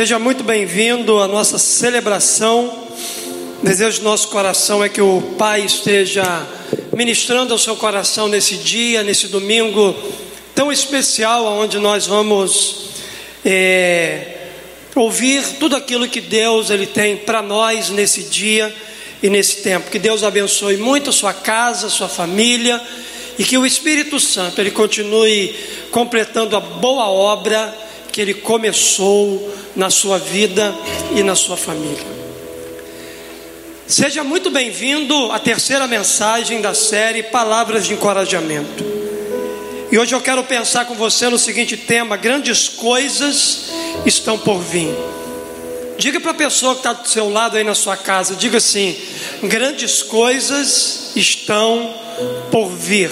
Seja muito bem-vindo à nossa celebração. O desejo do nosso coração é que o Pai esteja ministrando ao seu coração nesse dia, nesse domingo tão especial, onde nós vamos é, ouvir tudo aquilo que Deus ele tem para nós nesse dia e nesse tempo. Que Deus abençoe muito a sua casa, a sua família e que o Espírito Santo ele continue completando a boa obra que ele começou na sua vida e na sua família. Seja muito bem-vindo à terceira mensagem da série Palavras de Encorajamento. E hoje eu quero pensar com você no seguinte tema: grandes coisas estão por vir. Diga para a pessoa que está do seu lado aí na sua casa, diga assim: grandes coisas estão por vir.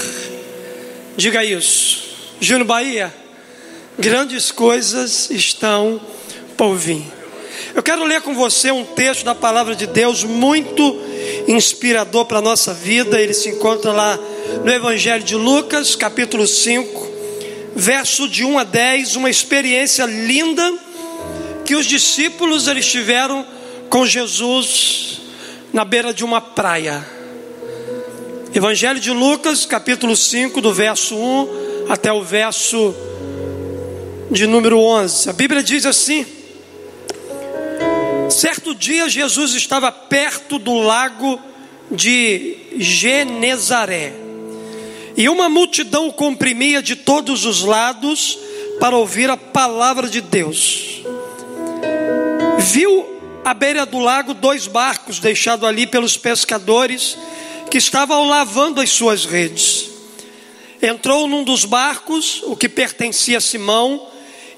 Diga isso. Júnior Bahia, grandes coisas estão por vir. Eu quero ler com você um texto da palavra de Deus muito inspirador para a nossa vida. Ele se encontra lá no Evangelho de Lucas, capítulo 5, verso de 1 a 10, uma experiência linda que os discípulos eles tiveram com Jesus na beira de uma praia. Evangelho de Lucas, capítulo 5, do verso 1 até o verso de número 11. A Bíblia diz assim: Certo dia Jesus estava perto do lago de Genezaré. E uma multidão comprimia de todos os lados para ouvir a palavra de Deus. Viu à beira do lago dois barcos deixados ali pelos pescadores que estavam lavando as suas redes. Entrou num dos barcos, o que pertencia a Simão,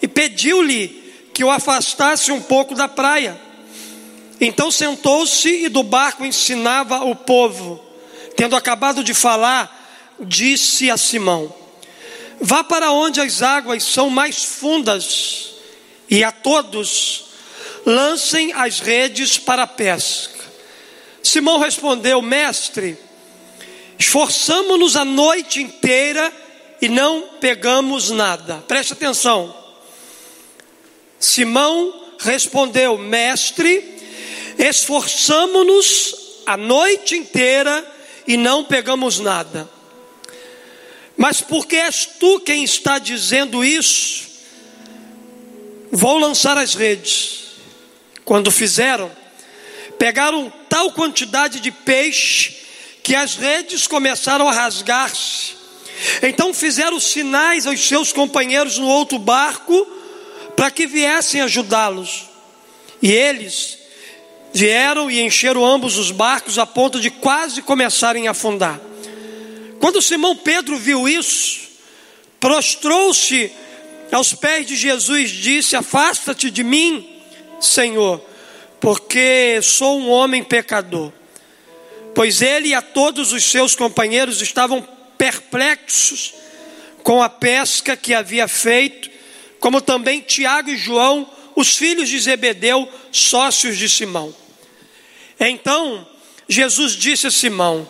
e pediu-lhe que o afastasse um pouco da praia. Então sentou-se e do barco ensinava o povo. Tendo acabado de falar, disse a Simão: Vá para onde as águas são mais fundas, e a todos lancem as redes para a pesca. Simão respondeu: Mestre, esforçamo-nos a noite inteira e não pegamos nada. Preste atenção. Simão respondeu: Mestre, esforçamo-nos a noite inteira e não pegamos nada. Mas porque és tu quem está dizendo isso, vou lançar as redes. Quando fizeram, pegaram tal quantidade de peixe que as redes começaram a rasgar-se. Então fizeram sinais aos seus companheiros no outro barco para que viessem ajudá-los. E eles vieram e encheram ambos os barcos a ponto de quase começarem a afundar. Quando Simão Pedro viu isso, prostrou-se aos pés de Jesus e disse: Afasta-te de mim, Senhor, porque sou um homem pecador. Pois ele e a todos os seus companheiros estavam perplexos com a pesca que havia feito, como também Tiago e João, os filhos de Zebedeu, sócios de Simão. Então Jesus disse a Simão: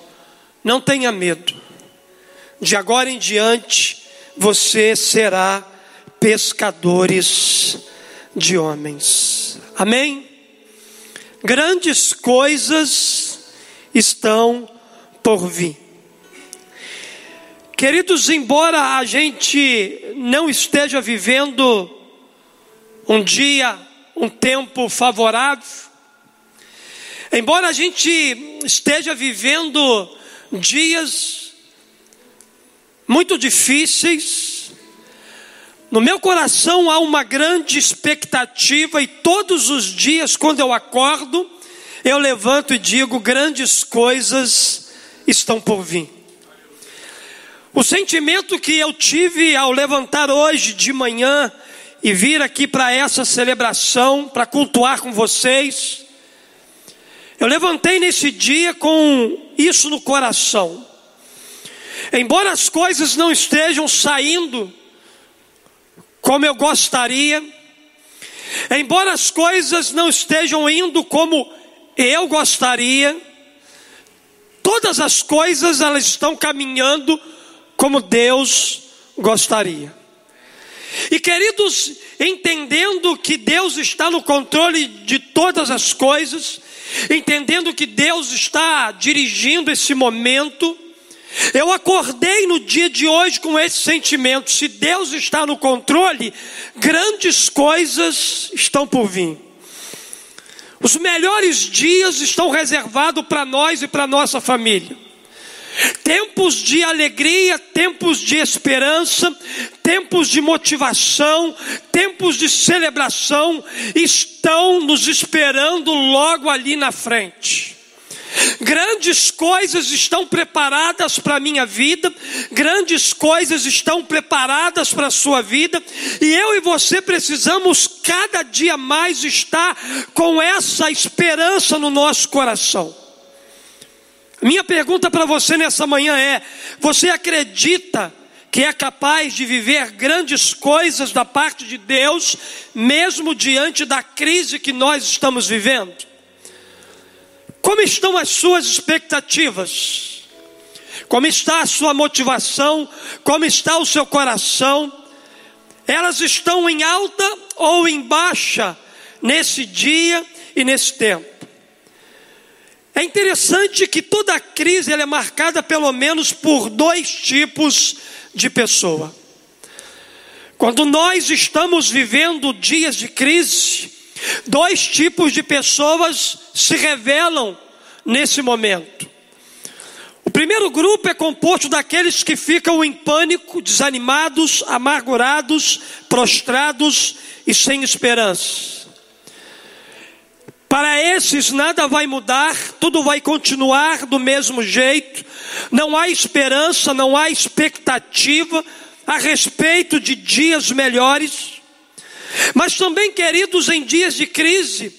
Não tenha medo, de agora em diante você será pescadores de homens. Amém? grandes coisas estão por vir. Queridos, embora a gente não esteja vivendo um dia, um tempo favorável, embora a gente esteja vivendo dias muito difíceis, no meu coração há uma grande expectativa, e todos os dias, quando eu acordo, eu levanto e digo: grandes coisas estão por vir. O sentimento que eu tive ao levantar hoje de manhã e vir aqui para essa celebração, para cultuar com vocês, eu levantei nesse dia com isso no coração. Embora as coisas não estejam saindo como eu gostaria, embora as coisas não estejam indo como eu gostaria, todas as coisas elas estão caminhando como Deus gostaria. E queridos, entendendo que Deus está no controle de todas as coisas, entendendo que Deus está dirigindo esse momento. Eu acordei no dia de hoje com esse sentimento: se Deus está no controle, grandes coisas estão por vir. Os melhores dias estão reservados para nós e para nossa família. Tempos de alegria, tempos de esperança, tempos de motivação, tempos de celebração estão nos esperando logo ali na frente. Grandes coisas estão preparadas para a minha vida, grandes coisas estão preparadas para a sua vida, e eu e você precisamos cada dia mais estar com essa esperança no nosso coração. Minha pergunta para você nessa manhã é: você acredita que é capaz de viver grandes coisas da parte de Deus, mesmo diante da crise que nós estamos vivendo? Como estão as suas expectativas? Como está a sua motivação? Como está o seu coração? Elas estão em alta ou em baixa nesse dia e nesse tempo? É interessante que toda crise é marcada pelo menos por dois tipos de pessoa. Quando nós estamos vivendo dias de crise, dois tipos de pessoas se revelam nesse momento. O primeiro grupo é composto daqueles que ficam em pânico, desanimados, amargurados, prostrados e sem esperança. Para esses nada vai mudar, tudo vai continuar do mesmo jeito, não há esperança, não há expectativa a respeito de dias melhores. Mas também, queridos, em dias de crise,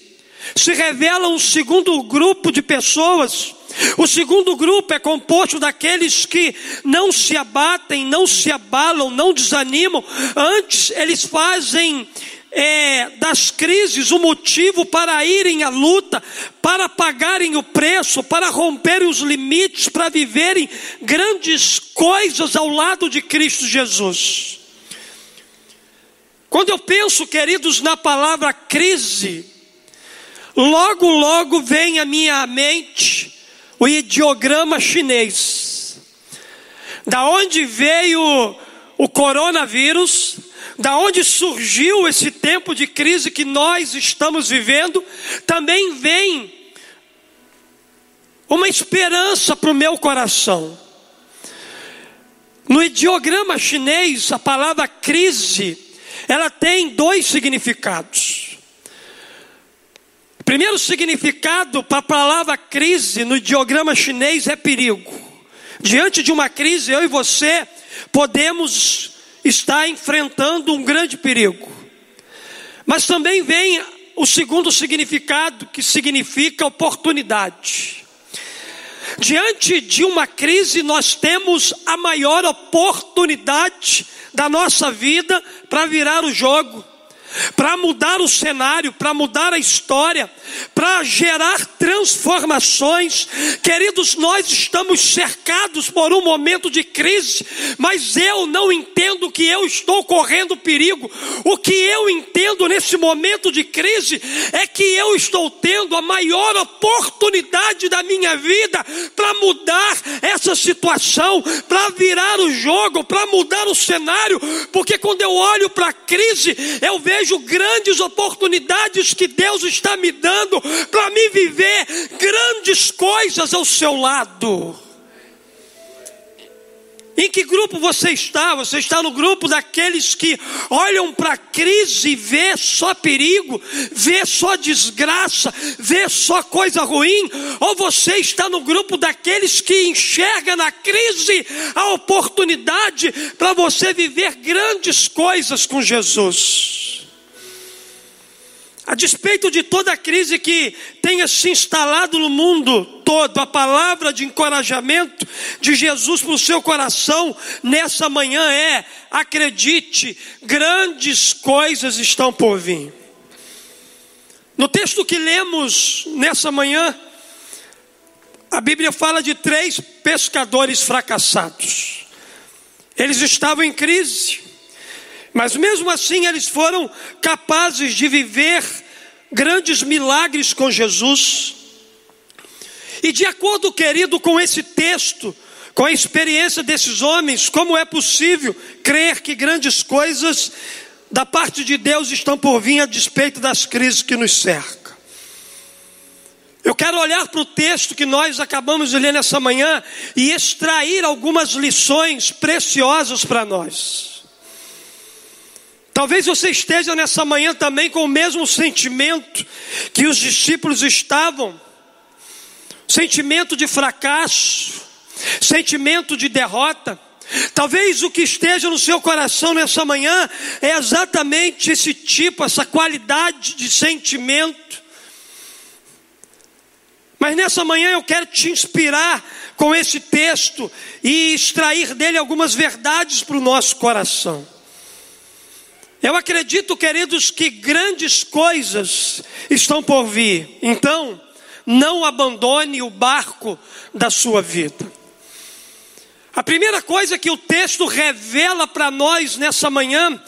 se revela um segundo grupo de pessoas. O segundo grupo é composto daqueles que não se abatem, não se abalam, não desanimam, antes eles fazem é, das crises o motivo para irem à luta, para pagarem o preço, para romperem os limites, para viverem grandes coisas ao lado de Cristo Jesus. Quando eu penso, queridos, na palavra crise, logo, logo vem à minha mente o ideograma chinês. Da onde veio o coronavírus, da onde surgiu esse tempo de crise que nós estamos vivendo, também vem uma esperança para o meu coração. No ideograma chinês, a palavra crise, ela tem dois significados. Primeiro significado para a palavra crise no ideograma chinês é perigo. Diante de uma crise, eu e você podemos está enfrentando um grande perigo. Mas também vem o segundo significado, que significa oportunidade. Diante de uma crise, nós temos a maior oportunidade da nossa vida para virar o jogo para mudar o cenário, para mudar a história, para gerar transformações. Queridos, nós estamos cercados por um momento de crise, mas eu não entendo que eu estou correndo perigo. O que eu entendo nesse momento de crise é que eu estou tendo a maior oportunidade da minha vida para mudar essa situação, para virar o jogo, para mudar o cenário, porque quando eu olho para a crise, eu vejo vejo grandes oportunidades que Deus está me dando para me viver grandes coisas ao seu lado. Em que grupo você está? Você está no grupo daqueles que olham para a crise e vê só perigo, vê só desgraça, vê só coisa ruim? Ou você está no grupo daqueles que enxerga na crise a oportunidade para você viver grandes coisas com Jesus? A despeito de toda a crise que tenha se instalado no mundo todo, a palavra de encorajamento de Jesus para o seu coração nessa manhã é: acredite, grandes coisas estão por vir. No texto que lemos nessa manhã, a Bíblia fala de três pescadores fracassados. Eles estavam em crise, Mas mesmo assim eles foram capazes de viver grandes milagres com Jesus. E de acordo, querido, com esse texto, com a experiência desses homens, como é possível crer que grandes coisas da parte de Deus estão por vir a despeito das crises que nos cercam? Eu quero olhar para o texto que nós acabamos de ler nessa manhã e extrair algumas lições preciosas para nós. Talvez você esteja nessa manhã também com o mesmo sentimento que os discípulos estavam sentimento de fracasso, sentimento de derrota. Talvez o que esteja no seu coração nessa manhã é exatamente esse tipo, essa qualidade de sentimento. Mas nessa manhã eu quero te inspirar com esse texto e extrair dele algumas verdades para o nosso coração. Eu acredito, queridos, que grandes coisas estão por vir. Então, não abandone o barco da sua vida. A primeira coisa que o texto revela para nós nessa manhã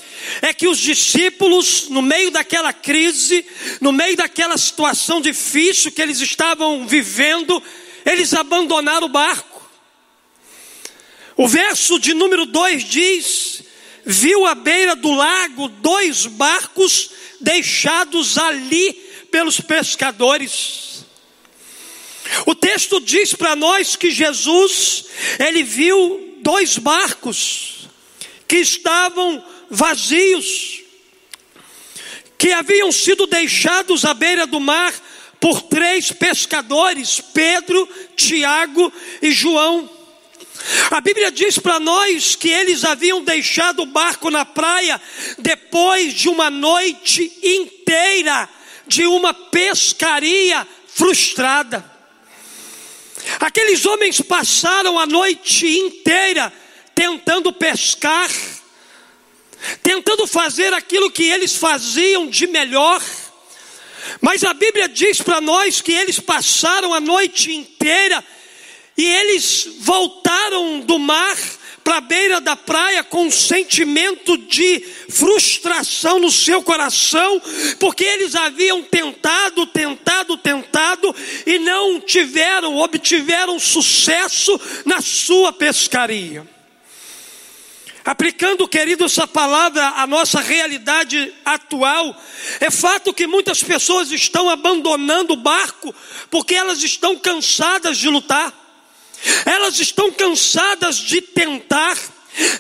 é que os discípulos, no meio daquela crise, no meio daquela situação difícil que eles estavam vivendo, eles abandonaram o barco. O verso de número 2 diz: Viu à beira do lago dois barcos deixados ali pelos pescadores. O texto diz para nós que Jesus, ele viu dois barcos que estavam vazios, que haviam sido deixados à beira do mar por três pescadores, Pedro, Tiago e João. A Bíblia diz para nós que eles haviam deixado o barco na praia depois de uma noite inteira de uma pescaria frustrada. Aqueles homens passaram a noite inteira tentando pescar, tentando fazer aquilo que eles faziam de melhor. Mas a Bíblia diz para nós que eles passaram a noite inteira e eles voltaram do mar para a beira da praia com um sentimento de frustração no seu coração, porque eles haviam tentado, tentado, tentado e não tiveram, obtiveram sucesso na sua pescaria. Aplicando, querido, essa palavra à nossa realidade atual, é fato que muitas pessoas estão abandonando o barco porque elas estão cansadas de lutar elas estão cansadas de tentar,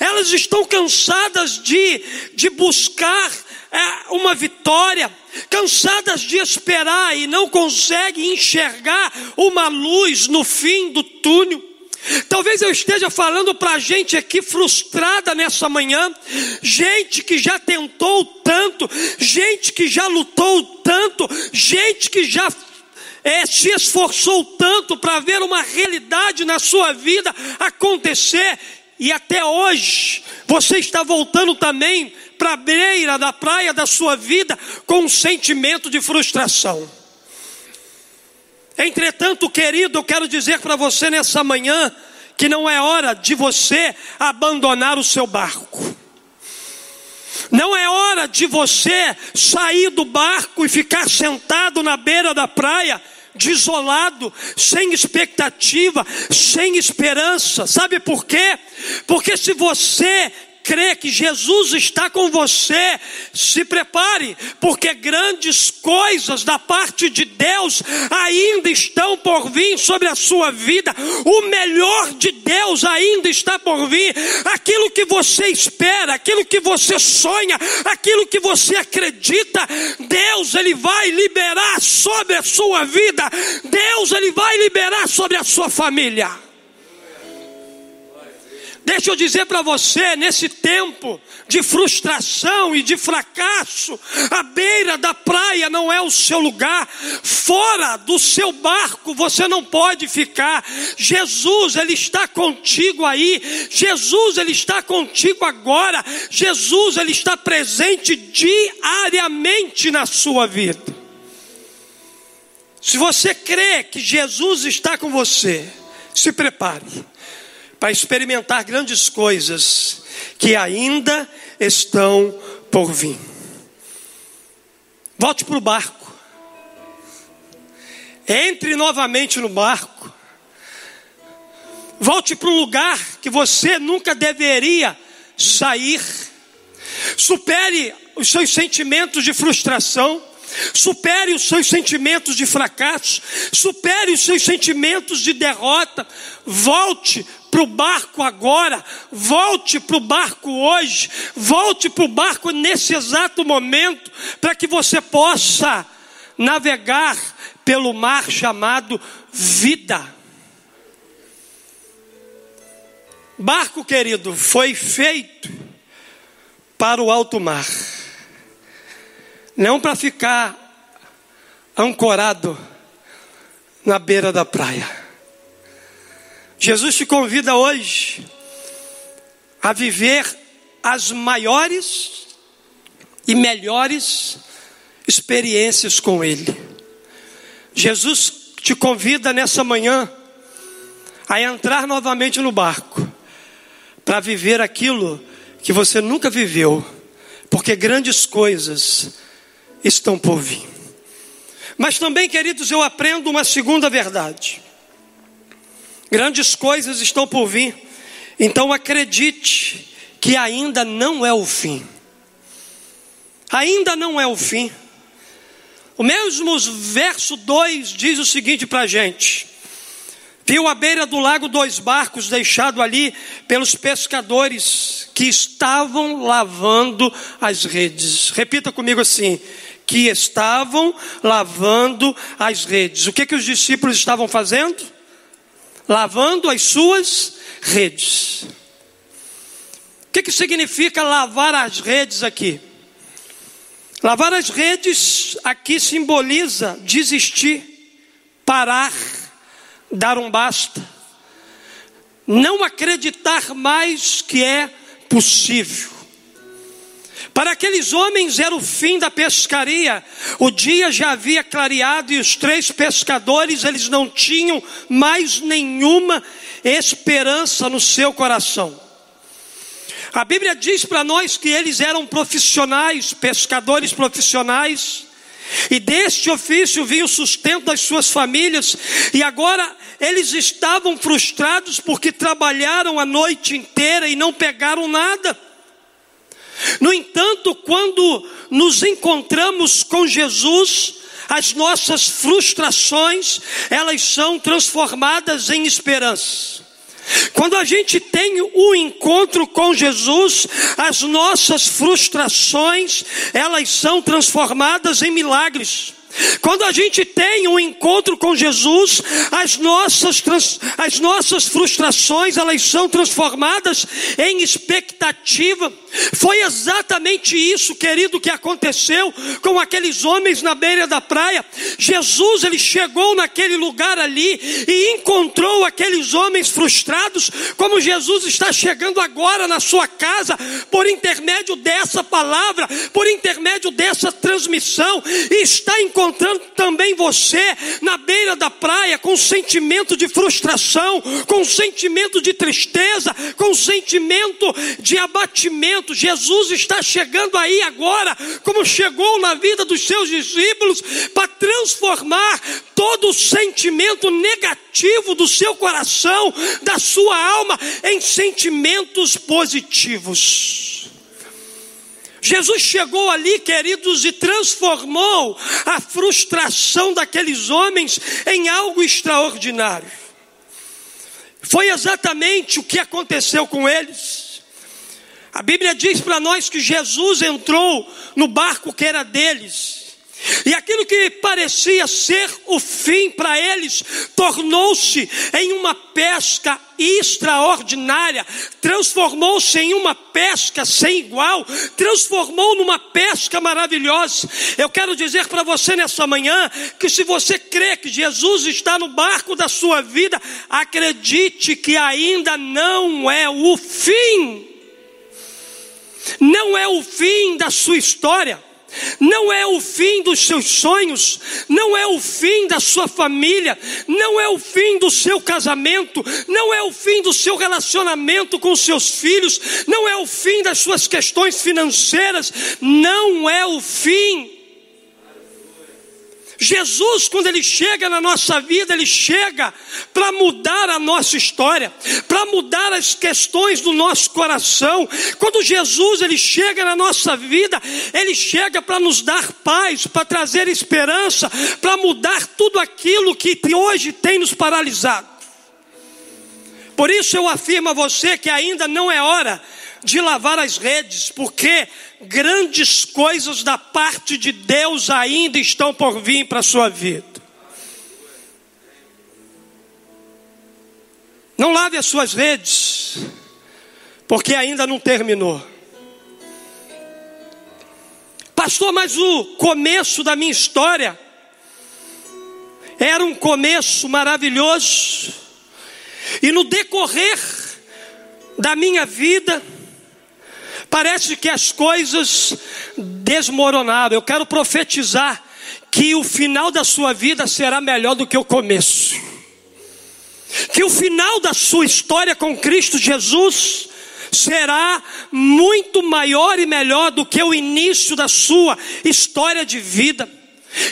elas estão cansadas de, de buscar é, uma vitória, cansadas de esperar e não conseguem enxergar uma luz no fim do túnel. Talvez eu esteja falando para gente aqui frustrada nessa manhã, gente que já tentou tanto, gente que já lutou tanto, gente que já é, se esforçou tanto para ver uma realidade na sua vida acontecer, e até hoje você está voltando também para a beira da praia da sua vida com um sentimento de frustração. Entretanto, querido, eu quero dizer para você nessa manhã que não é hora de você abandonar o seu barco. Não é hora de você sair do barco e ficar sentado na beira da praia desolado, sem expectativa, sem esperança. Sabe por quê? Porque se você crê que Jesus está com você, se prepare, porque grandes coisas da parte de Deus ainda estão por vir sobre a sua vida. O melhor de Deus ainda está por vir. Aquilo que você espera, aquilo que você sonha, aquilo que você acredita, Deus ele vai liberar sobre a sua vida. Deus ele vai liberar sobre a sua família. Deixa eu dizer para você, nesse tempo de frustração e de fracasso, a beira da praia não é o seu lugar, fora do seu barco você não pode ficar. Jesus, Ele está contigo aí, Jesus, Ele está contigo agora, Jesus, Ele está presente diariamente na sua vida. Se você crê que Jesus está com você, se prepare para experimentar grandes coisas que ainda estão por vir. Volte para o barco. Entre novamente no barco. Volte para um lugar que você nunca deveria sair. Supere os seus sentimentos de frustração. Supere os seus sentimentos de fracasso, supere os seus sentimentos de derrota. Volte para o barco agora, volte para o barco hoje, volte para o barco nesse exato momento, para que você possa navegar pelo mar chamado vida. Barco, querido, foi feito para o alto mar, não para ficar ancorado na beira da praia. Jesus te convida hoje a viver as maiores e melhores experiências com Ele. Jesus te convida nessa manhã a entrar novamente no barco para viver aquilo que você nunca viveu, porque grandes coisas estão por vir. Mas também, queridos, eu aprendo uma segunda verdade. Grandes coisas estão por vir, então acredite que ainda não é o fim. Ainda não é o fim. O mesmo verso 2 diz o seguinte para a gente: Viu à beira do lago dois barcos deixados ali pelos pescadores que estavam lavando as redes. Repita comigo assim: que estavam lavando as redes. O que que os discípulos estavam fazendo? Lavando as suas redes. O que que significa lavar as redes aqui? Lavar as redes aqui simboliza desistir, parar dar um basta, não acreditar mais que é possível. Para aqueles homens era o fim da pescaria. O dia já havia clareado e os três pescadores, eles não tinham mais nenhuma esperança no seu coração. A Bíblia diz para nós que eles eram profissionais, pescadores profissionais, e deste ofício vinha o sustento das suas famílias, e agora eles estavam frustrados porque trabalharam a noite inteira e não pegaram nada. No entanto, quando nos encontramos com Jesus, as nossas frustrações, elas são transformadas em esperança. Quando a gente tem o um encontro com Jesus, as nossas frustrações, elas são transformadas em milagres. Quando a gente tem um encontro com Jesus, as nossas, as nossas frustrações elas são transformadas em expectativa. Foi exatamente isso, querido, que aconteceu com aqueles homens na beira da praia. Jesus ele chegou naquele lugar ali e encontrou aqueles homens frustrados, como Jesus está chegando agora na sua casa por intermédio dessa palavra, por intermédio dessa transmissão e está encontrando encontrando também você na beira da praia com sentimento de frustração, com sentimento de tristeza, com sentimento de abatimento. Jesus está chegando aí agora, como chegou na vida dos seus discípulos, para transformar todo o sentimento negativo do seu coração, da sua alma, em sentimentos positivos. Jesus chegou ali, queridos, e transformou a frustração daqueles homens em algo extraordinário. Foi exatamente o que aconteceu com eles. A Bíblia diz para nós que Jesus entrou no barco que era deles e aquilo que parecia ser o fim para eles tornou-se em uma pesca extraordinária, transformou-se em uma pesca sem igual, transformou numa pesca maravilhosa. Eu quero dizer para você nessa manhã que se você crê que Jesus está no barco da sua vida, acredite que ainda não é o fim. Não é o fim da sua história não é o fim dos seus sonhos, não é o fim da sua família, não é o fim do seu casamento, não é o fim do seu relacionamento com seus filhos, não é o fim das suas questões financeiras, não é o fim Jesus, quando ele chega na nossa vida, ele chega para mudar a nossa história, para mudar as questões do nosso coração. Quando Jesus ele chega na nossa vida, ele chega para nos dar paz, para trazer esperança, para mudar tudo aquilo que hoje tem nos paralisado. Por isso eu afirmo a você que ainda não é hora de lavar as redes, porque grandes coisas da parte de Deus ainda estão por vir para a sua vida. Não lave as suas redes, porque ainda não terminou. Pastor, mas o começo da minha história era um começo maravilhoso, e no decorrer da minha vida, Parece que as coisas desmoronaram. Eu quero profetizar que o final da sua vida será melhor do que o começo. Que o final da sua história com Cristo Jesus será muito maior e melhor do que o início da sua história de vida.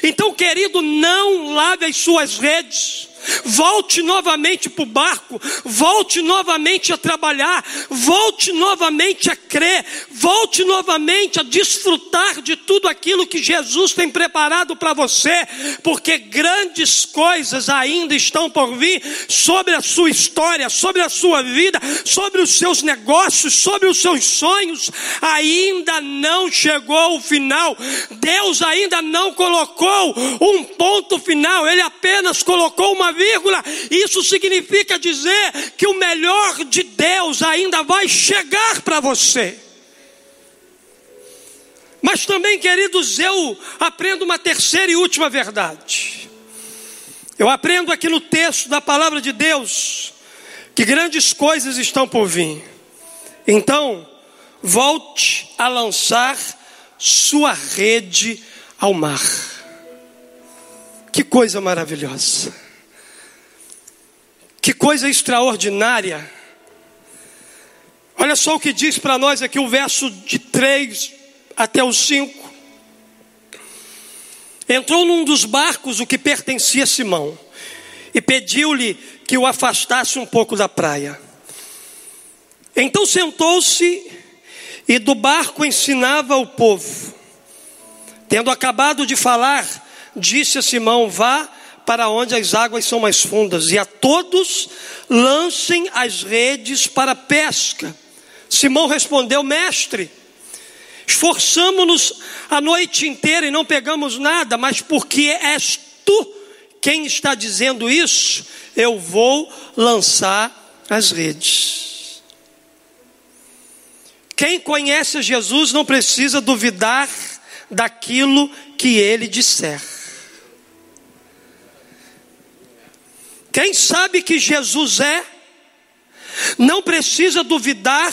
Então, querido, não lave as suas redes volte novamente para o barco, volte novamente a trabalhar, volte novamente a crer, volte novamente a desfrutar de tudo aquilo que Jesus tem preparado para você, porque grandes coisas ainda estão por vir sobre a sua história, sobre a sua vida, sobre os seus negócios, sobre os seus sonhos. Ainda não chegou o final, Deus ainda não colocou um ponto final, Ele apenas colocou uma vírgula. Isso significa dizer que o melhor de Deus ainda vai chegar para você. Mas também, queridos, eu aprendo uma terceira e última verdade. Eu aprendo aqui no texto da palavra de Deus que grandes coisas estão por vir. Então, volte a lançar sua rede ao mar. Que coisa maravilhosa. Que coisa extraordinária. Olha só o que diz para nós aqui o verso de 3 até o 5. Entrou num dos barcos o que pertencia a Simão e pediu-lhe que o afastasse um pouco da praia. Então sentou-se e do barco ensinava o povo. Tendo acabado de falar, disse a Simão: Vá para onde as águas são mais fundas, e a todos lancem as redes para pesca. Simão respondeu: Mestre, esforçamos-nos a noite inteira e não pegamos nada, mas porque és tu quem está dizendo isso, eu vou lançar as redes. Quem conhece Jesus não precisa duvidar daquilo que ele disser. Quem sabe que Jesus é, não precisa duvidar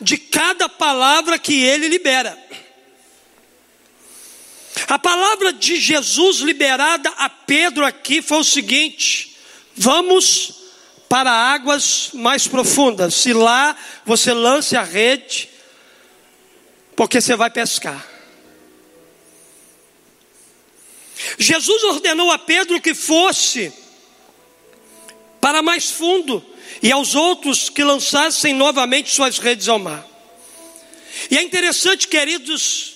de cada palavra que ele libera. A palavra de Jesus liberada a Pedro aqui foi o seguinte: vamos para águas mais profundas. Se lá você lance a rede, porque você vai pescar. Jesus ordenou a Pedro que fosse para mais fundo, e aos outros que lançassem novamente suas redes ao mar. E é interessante, queridos,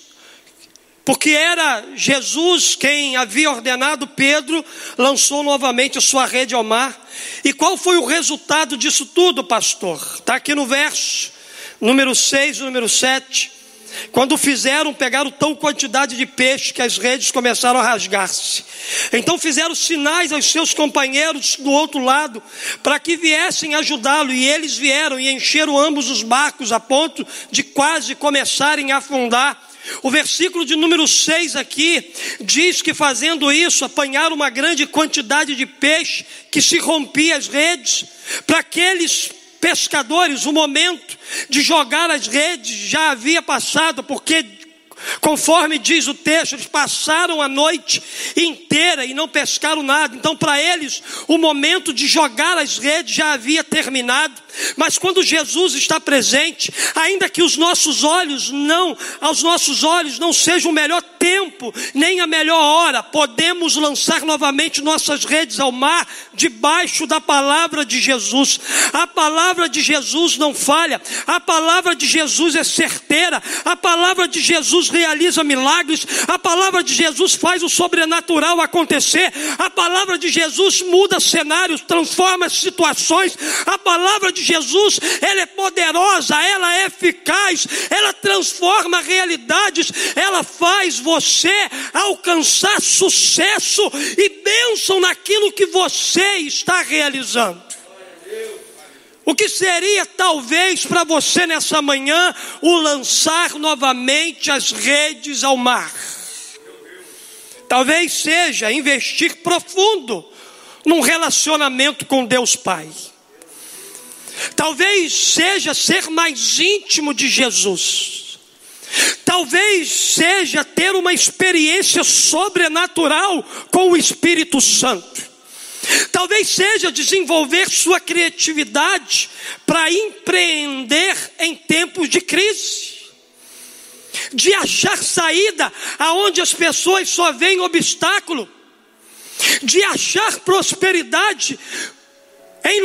porque era Jesus quem havia ordenado Pedro, lançou novamente a sua rede ao mar. E qual foi o resultado disso tudo, pastor? Está aqui no verso, número 6, número 7. Quando fizeram, pegaram tão quantidade de peixe que as redes começaram a rasgar-se. Então fizeram sinais aos seus companheiros do outro lado, para que viessem ajudá-lo, e eles vieram e encheram ambos os barcos a ponto de quase começarem a afundar. O versículo de número 6 aqui diz que fazendo isso, apanharam uma grande quantidade de peixe que se rompia as redes, para aqueles pescadores, o momento de jogar as redes já havia passado, porque Conforme diz o texto, eles passaram a noite inteira e não pescaram nada. Então, para eles, o momento de jogar as redes já havia terminado. Mas quando Jesus está presente, ainda que os nossos olhos não, aos nossos olhos não seja o melhor tempo, nem a melhor hora, podemos lançar novamente nossas redes ao mar, debaixo da palavra de Jesus. A palavra de Jesus não falha, a palavra de Jesus é certeira, a palavra de Jesus realiza milagres, a palavra de Jesus faz o sobrenatural acontecer, a palavra de Jesus muda cenários, transforma situações, a palavra de Jesus, ela é poderosa, ela é eficaz, ela transforma realidades, ela faz você alcançar sucesso e bênção naquilo que você está realizando. O que seria talvez para você nessa manhã o lançar novamente as redes ao mar? Talvez seja investir profundo num relacionamento com Deus Pai. Talvez seja ser mais íntimo de Jesus. Talvez seja ter uma experiência sobrenatural com o Espírito Santo. Talvez seja desenvolver sua criatividade para empreender em tempos de crise. De achar saída aonde as pessoas só veem obstáculo. De achar prosperidade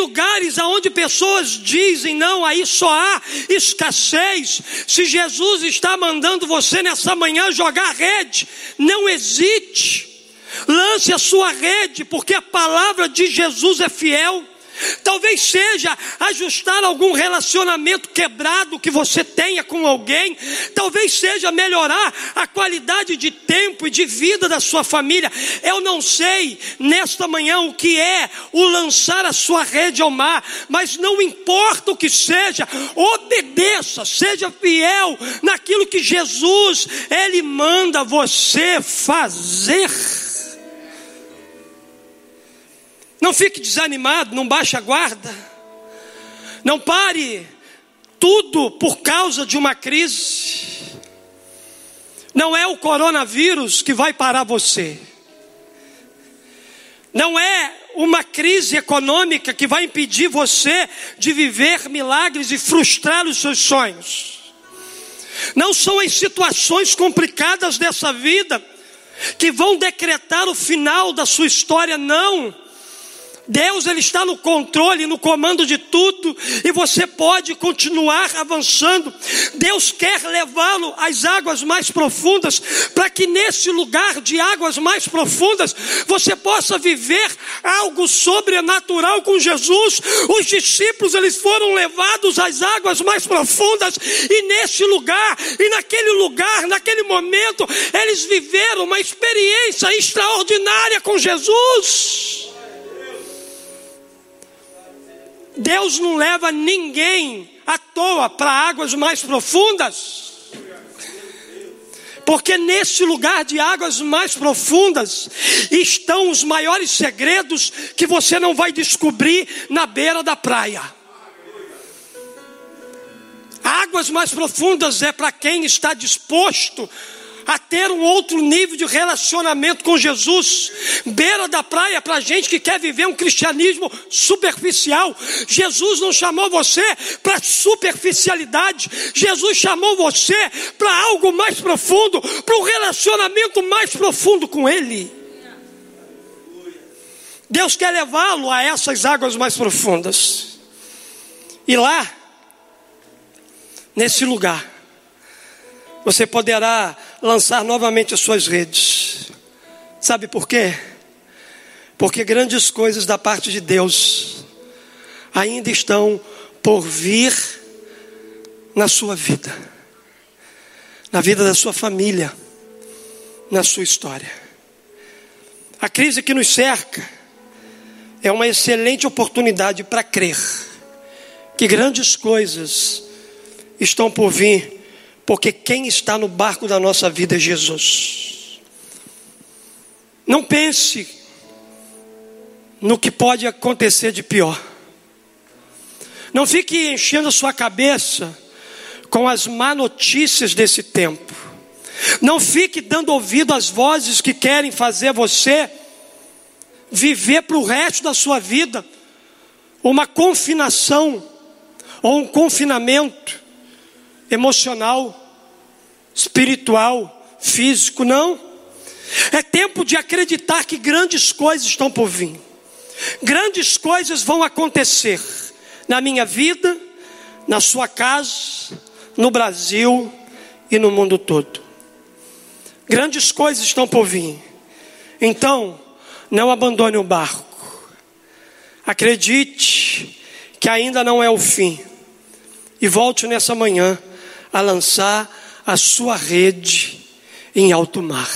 lugares aonde pessoas dizem não, aí só há escassez. Se Jesus está mandando você nessa manhã jogar rede, não hesite. Lance a sua rede, porque a palavra de Jesus é fiel. Talvez seja ajustar algum relacionamento quebrado que você tenha com alguém. Talvez seja melhorar a qualidade de tempo e de vida da sua família. Eu não sei nesta manhã o que é o lançar a sua rede ao mar, mas não importa o que seja, obedeça, seja fiel naquilo que Jesus ele manda você fazer. Não fique desanimado, não baixe a guarda. Não pare tudo por causa de uma crise. Não é o coronavírus que vai parar você. Não é uma crise econômica que vai impedir você de viver milagres e frustrar os seus sonhos. Não são as situações complicadas dessa vida que vão decretar o final da sua história, não. Deus ele está no controle, no comando de tudo, e você pode continuar avançando. Deus quer levá-lo às águas mais profundas, para que nesse lugar de águas mais profundas você possa viver algo sobrenatural com Jesus. Os discípulos eles foram levados às águas mais profundas e nesse lugar e naquele lugar, naquele momento, eles viveram uma experiência extraordinária com Jesus. Deus não leva ninguém à toa para águas mais profundas. Porque nesse lugar de águas mais profundas estão os maiores segredos que você não vai descobrir na beira da praia. Águas mais profundas é para quem está disposto a ter um outro nível de relacionamento com Jesus. Beira da praia para gente que quer viver um cristianismo superficial. Jesus não chamou você para superficialidade. Jesus chamou você para algo mais profundo, para um relacionamento mais profundo com Ele. Deus quer levá-lo a essas águas mais profundas. E lá, nesse lugar, você poderá lançar novamente as suas redes. Sabe por quê? Porque grandes coisas da parte de Deus ainda estão por vir na sua vida, na vida da sua família, na sua história. A crise que nos cerca é uma excelente oportunidade para crer que grandes coisas estão por vir porque quem está no barco da nossa vida é Jesus. Não pense no que pode acontecer de pior. Não fique enchendo a sua cabeça com as má notícias desse tempo. Não fique dando ouvido às vozes que querem fazer você viver para o resto da sua vida uma confinação ou um confinamento emocional, espiritual, físico, não. É tempo de acreditar que grandes coisas estão por vir. Grandes coisas vão acontecer na minha vida, na sua casa, no Brasil e no mundo todo. Grandes coisas estão por vir. Então, não abandone o barco. Acredite que ainda não é o fim. E volte nessa manhã a lançar a sua rede em alto mar.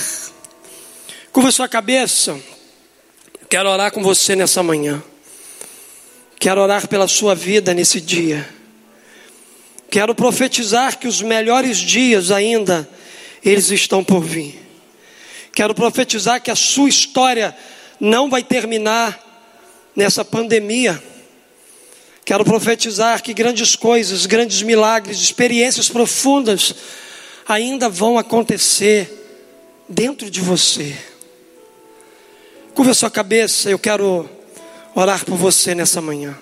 Curva sua cabeça. Quero orar com você nessa manhã. Quero orar pela sua vida nesse dia. Quero profetizar que os melhores dias ainda eles estão por vir. Quero profetizar que a sua história não vai terminar nessa pandemia. Quero profetizar que grandes coisas, grandes milagres, experiências profundas ainda vão acontecer dentro de você. Curva a sua cabeça, eu quero orar por você nessa manhã.